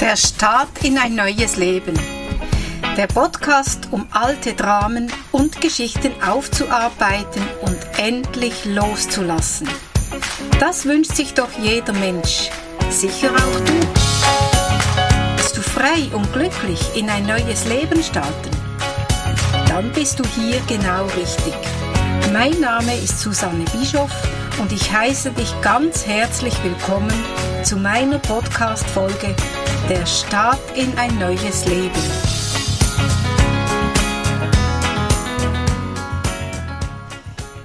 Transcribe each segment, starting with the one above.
Der Start in ein neues Leben. Der Podcast, um alte Dramen und Geschichten aufzuarbeiten und endlich loszulassen. Das wünscht sich doch jeder Mensch. Sicher auch du. Willst du frei und glücklich in ein neues Leben starten? Dann bist du hier genau richtig. Mein Name ist Susanne Bischoff und ich heiße dich ganz herzlich willkommen zu meiner Podcast-Folge Der Start in ein neues Leben.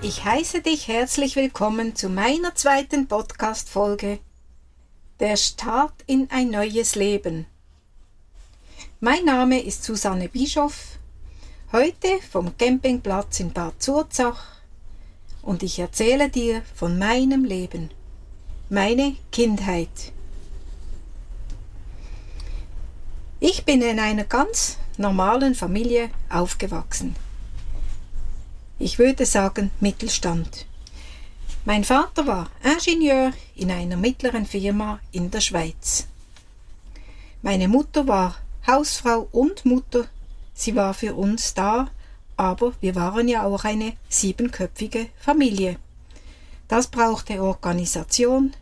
Ich heiße dich herzlich willkommen zu meiner zweiten Podcast-Folge Der Start in ein neues Leben. Mein Name ist Susanne Bischoff, heute vom Campingplatz in Bad Zurzach und ich erzähle dir von meinem Leben, meine Kindheit. Ich bin in einer ganz normalen Familie aufgewachsen ich würde sagen Mittelstand. Mein Vater war Ingenieur in einer mittleren Firma in der Schweiz. Meine Mutter war Hausfrau und Mutter. Sie war für uns da, aber wir waren ja auch eine siebenköpfige Familie. Das brauchte Organisation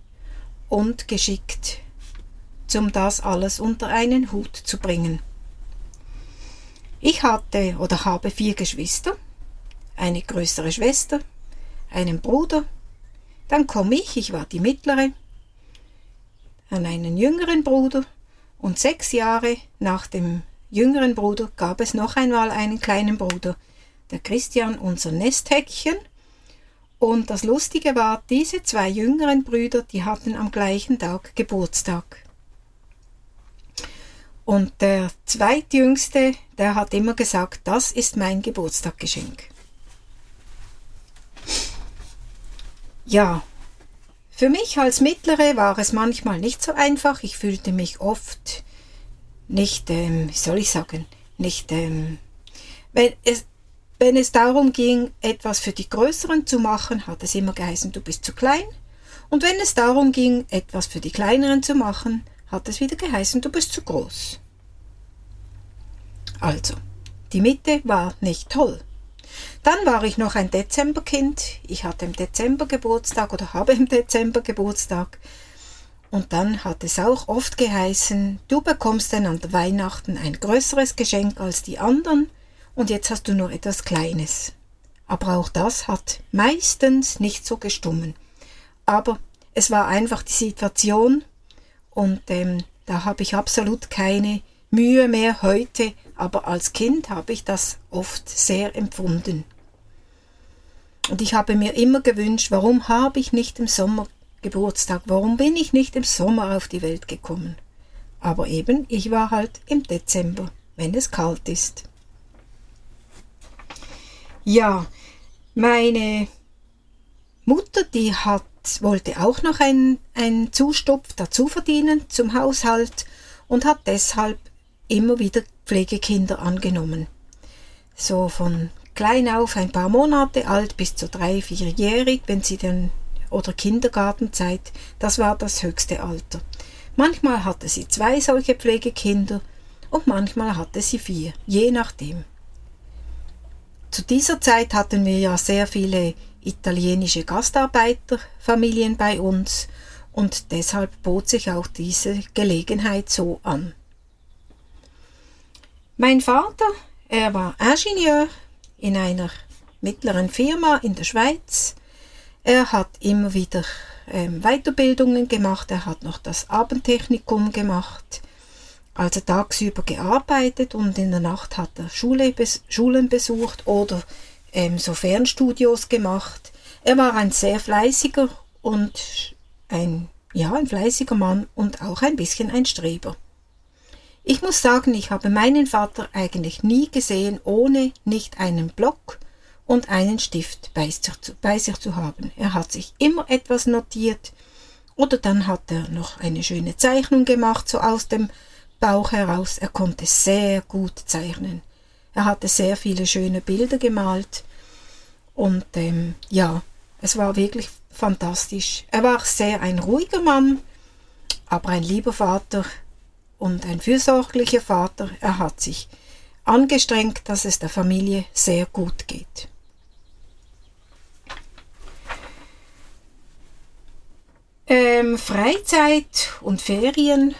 und geschickt, um das alles unter einen Hut zu bringen. Ich hatte oder habe vier Geschwister eine größere Schwester, einen Bruder, dann komme ich, ich war die mittlere, an einen jüngeren Bruder und sechs Jahre nach dem jüngeren Bruder gab es noch einmal einen kleinen Bruder, der Christian, unser Nesthäkchen. Und das Lustige war, diese zwei jüngeren Brüder, die hatten am gleichen Tag Geburtstag. Und der zweitjüngste, der hat immer gesagt, das ist mein Geburtstaggeschenk. Ja, für mich als Mittlere war es manchmal nicht so einfach. Ich fühlte mich oft nicht, ähm, wie soll ich sagen, nicht, ähm, wenn es, wenn es darum ging, etwas für die Größeren zu machen, hat es immer geheißen, du bist zu klein. Und wenn es darum ging, etwas für die Kleineren zu machen, hat es wieder geheißen, du bist zu groß. Also, die Mitte war nicht toll. Dann war ich noch ein Dezemberkind. Ich hatte im Dezember Geburtstag oder habe im Dezember Geburtstag. Und dann hat es auch oft geheißen, du bekommst dann an Weihnachten ein größeres Geschenk als die anderen und jetzt hast du nur etwas Kleines. Aber auch das hat meistens nicht so gestummen. Aber es war einfach die Situation und ähm, da habe ich absolut keine Mühe mehr heute, aber als Kind habe ich das oft sehr empfunden. Und ich habe mir immer gewünscht, warum habe ich nicht im Sommer Geburtstag, warum bin ich nicht im Sommer auf die Welt gekommen? Aber eben, ich war halt im Dezember, wenn es kalt ist. Ja, meine Mutter, die hat, wollte auch noch einen, einen Zustopf dazu verdienen zum Haushalt und hat deshalb immer wieder Pflegekinder angenommen. So von klein auf ein paar Monate alt bis zu drei, vierjährig, wenn sie dann oder Kindergartenzeit, das war das höchste Alter. Manchmal hatte sie zwei solche Pflegekinder und manchmal hatte sie vier, je nachdem. Zu dieser Zeit hatten wir ja sehr viele italienische Gastarbeiterfamilien bei uns und deshalb bot sich auch diese Gelegenheit so an. Mein Vater, er war Ingenieur in einer mittleren Firma in der Schweiz. Er hat immer wieder ähm, Weiterbildungen gemacht, er hat noch das Abendtechnikum gemacht, also tagsüber gearbeitet und in der Nacht hat er Schule, bes Schulen besucht oder ähm, so Fernstudios gemacht. Er war ein sehr fleißiger und ein, ja, ein fleißiger Mann und auch ein bisschen ein Streber. Ich muss sagen, ich habe meinen Vater eigentlich nie gesehen, ohne nicht einen Block und einen Stift bei sich, zu, haben. Er hat sich immer etwas notiert oder dann hat er noch eine schöne Zeichnung gemacht, so aus dem Bauch heraus. Er konnte sehr gut zeichnen. Er hatte sehr viele schöne Bilder gemalt und ähm, ja, es war wirklich fantastisch. Er war sehr ein ruhiger Mann, aber ein lieber Vater und ein fürsorglicher Vater. Er hat sich angestrengt, dass es der Familie sehr gut geht. Ähm, Freizeit und Ferien,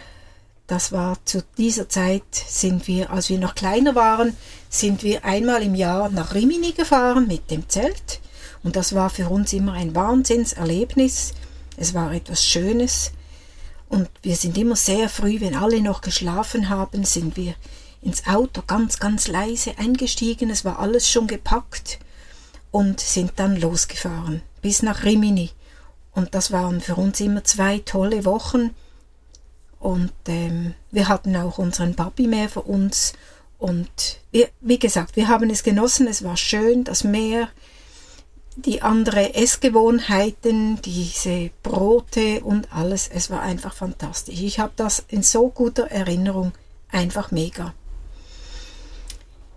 das war zu dieser Zeit, sind wir, als wir noch kleiner waren, sind wir einmal im Jahr nach Rimini gefahren mit dem Zelt. Und das war für uns immer ein Wahnsinnserlebnis. Es war etwas Schönes. Und wir sind immer sehr früh, wenn alle noch geschlafen haben, sind wir ins Auto ganz, ganz leise eingestiegen. Es war alles schon gepackt und sind dann losgefahren bis nach Rimini. Und das waren für uns immer zwei tolle Wochen. Und ähm, wir hatten auch unseren Papi mehr für uns. Und wir, wie gesagt, wir haben es genossen. Es war schön, das Meer, die andere Essgewohnheiten, diese Brote und alles. Es war einfach fantastisch. Ich habe das in so guter Erinnerung. Einfach mega.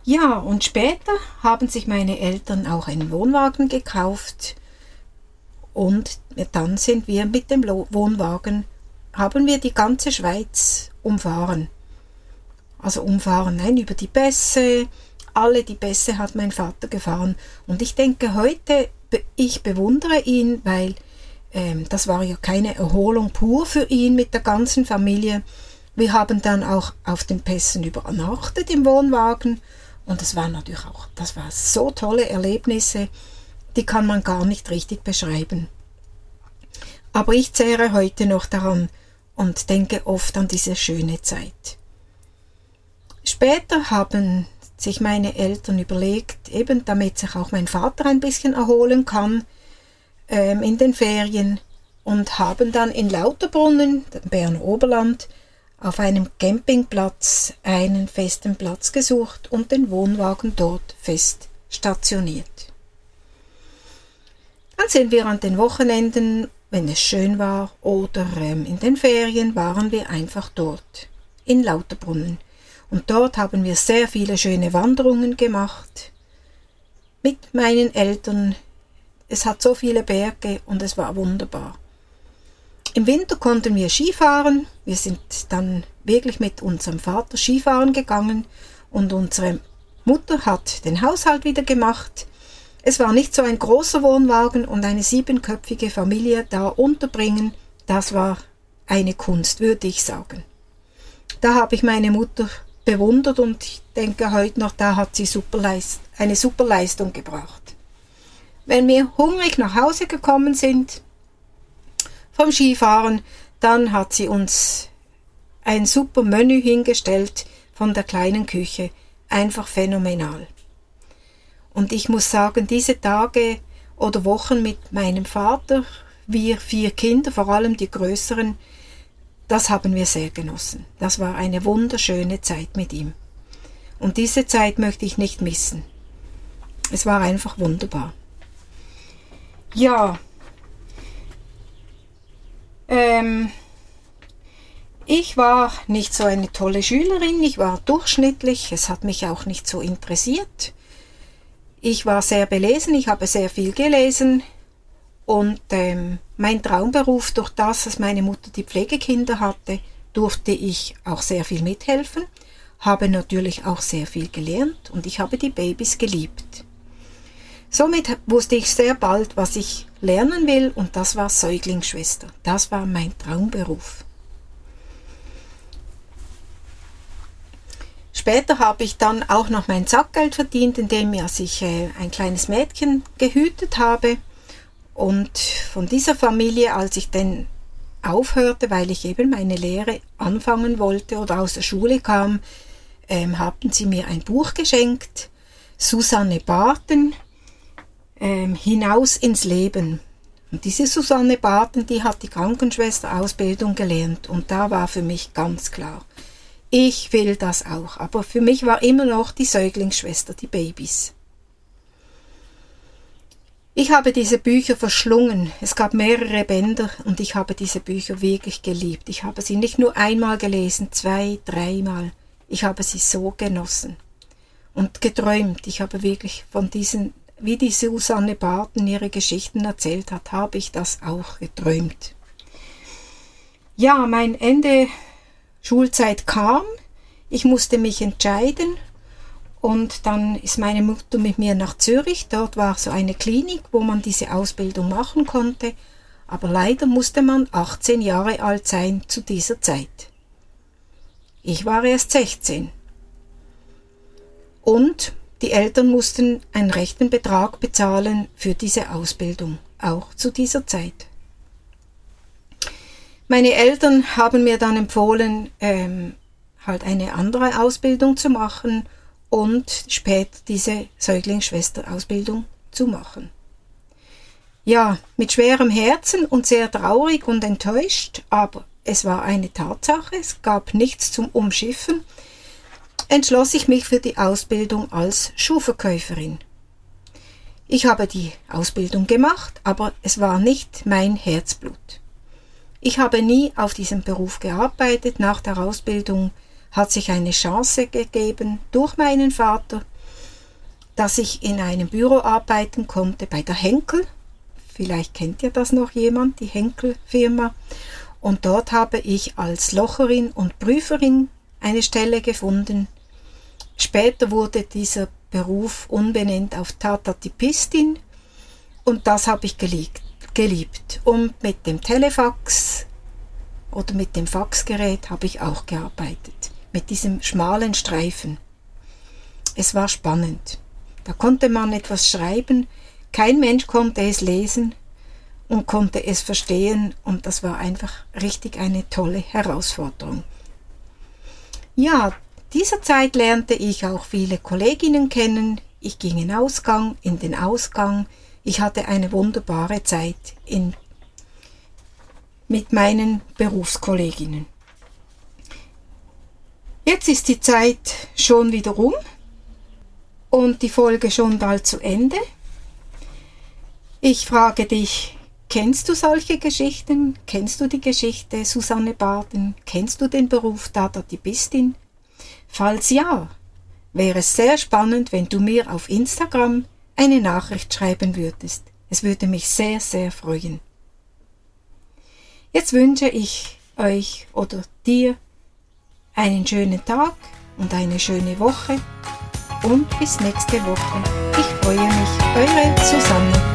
Ja, und später haben sich meine Eltern auch einen Wohnwagen gekauft und dann sind wir mit dem Wohnwagen, haben wir die ganze Schweiz umfahren. Also umfahren, nein, über die Bässe, alle die Bässe hat mein Vater gefahren. Und ich denke heute, ich bewundere ihn, weil ähm, das war ja keine Erholung pur für ihn mit der ganzen Familie. Wir haben dann auch auf den Pässen übernachtet im Wohnwagen und das war natürlich auch, das war so tolle Erlebnisse die kann man gar nicht richtig beschreiben. Aber ich zehre heute noch daran und denke oft an diese schöne Zeit. Später haben sich meine Eltern überlegt, eben damit sich auch mein Vater ein bisschen erholen kann ähm, in den Ferien und haben dann in Lauterbrunnen, Berner Oberland, auf einem Campingplatz einen festen Platz gesucht und den Wohnwagen dort fest stationiert. Dann sind wir an den Wochenenden, wenn es schön war, oder ähm, in den Ferien waren wir einfach dort, in Lauterbrunnen. Und dort haben wir sehr viele schöne Wanderungen gemacht mit meinen Eltern. Es hat so viele Berge und es war wunderbar. Im Winter konnten wir Skifahren. Wir sind dann wirklich mit unserem Vater Skifahren gegangen und unsere Mutter hat den Haushalt wieder gemacht. Es war nicht so ein großer Wohnwagen und eine siebenköpfige Familie da unterbringen, das war eine Kunst, würde ich sagen. Da habe ich meine Mutter bewundert und ich denke heute noch, da hat sie Superleist eine super Leistung gebracht. Wenn wir hungrig nach Hause gekommen sind vom Skifahren, dann hat sie uns ein super Menü hingestellt von der kleinen Küche. Einfach phänomenal. Und ich muss sagen, diese Tage oder Wochen mit meinem Vater, wir vier Kinder, vor allem die größeren, das haben wir sehr genossen. Das war eine wunderschöne Zeit mit ihm. Und diese Zeit möchte ich nicht missen. Es war einfach wunderbar. Ja. Ähm, ich war nicht so eine tolle Schülerin, ich war durchschnittlich, es hat mich auch nicht so interessiert. Ich war sehr belesen, ich habe sehr viel gelesen und ähm, mein Traumberuf, durch das, dass meine Mutter die Pflegekinder hatte, durfte ich auch sehr viel mithelfen, habe natürlich auch sehr viel gelernt und ich habe die Babys geliebt. Somit wusste ich sehr bald, was ich lernen will und das war Säuglingsschwester. Das war mein Traumberuf. Später habe ich dann auch noch mein Sackgeld verdient, indem ich äh, ein kleines Mädchen gehütet habe. Und von dieser Familie, als ich dann aufhörte, weil ich eben meine Lehre anfangen wollte oder aus der Schule kam, ähm, haben sie mir ein Buch geschenkt, Susanne Barton, ähm, Hinaus ins Leben. Und diese Susanne Barton, die hat die Krankenschwesterausbildung gelernt und da war für mich ganz klar, ich will das auch. Aber für mich war immer noch die Säuglingsschwester, die Babys. Ich habe diese Bücher verschlungen. Es gab mehrere Bänder und ich habe diese Bücher wirklich geliebt. Ich habe sie nicht nur einmal gelesen, zwei, dreimal. Ich habe sie so genossen und geträumt. Ich habe wirklich von diesen wie die Susanne Barton ihre Geschichten erzählt hat, habe ich das auch geträumt. Ja, mein Ende Schulzeit kam. Ich musste mich entscheiden und dann ist meine Mutter mit mir nach Zürich. Dort war so eine Klinik, wo man diese Ausbildung machen konnte. Aber leider musste man 18 Jahre alt sein zu dieser Zeit. Ich war erst 16. Und die Eltern mussten einen rechten Betrag bezahlen für diese Ausbildung, auch zu dieser Zeit. Meine Eltern haben mir dann empfohlen, ähm, halt eine andere Ausbildung zu machen und später diese Säuglingsschwesterausbildung zu machen. Ja, mit schwerem Herzen und sehr traurig und enttäuscht, aber es war eine Tatsache, es gab nichts zum Umschiffen, entschloss ich mich für die Ausbildung als Schuhverkäuferin. Ich habe die Ausbildung gemacht, aber es war nicht mein Herzblut. Ich habe nie auf diesem Beruf gearbeitet. Nach der Ausbildung hat sich eine Chance gegeben durch meinen Vater, dass ich in einem Büro arbeiten konnte bei der Henkel Vielleicht kennt ihr das noch jemand, die Henkel-Firma. Und dort habe ich als Locherin und Prüferin eine Stelle gefunden. Später wurde dieser Beruf unbenannt auf Tatatipistin und das habe ich geliebt, geliebt. Und mit dem Telefax oder mit dem Faxgerät habe ich auch gearbeitet. Mit diesem schmalen Streifen. Es war spannend. Da konnte man etwas schreiben, kein Mensch konnte es lesen und konnte es verstehen und das war einfach richtig eine tolle Herausforderung. Ja, dieser Zeit lernte ich auch viele Kolleginnen kennen. Ich ging in Ausgang, in den Ausgang. Ich hatte eine wunderbare Zeit in, mit meinen Berufskolleginnen. Jetzt ist die Zeit schon wieder rum und die Folge schon bald zu Ende. Ich frage dich, kennst du solche Geschichten? Kennst du die Geschichte Susanne Baden? Kennst du den Beruf Datatibistin? Falls ja, wäre es sehr spannend, wenn du mir auf Instagram eine Nachricht schreiben würdest. Es würde mich sehr, sehr freuen. Jetzt wünsche ich euch oder dir einen schönen Tag und eine schöne Woche und bis nächste Woche. Ich freue mich, eure Susanne.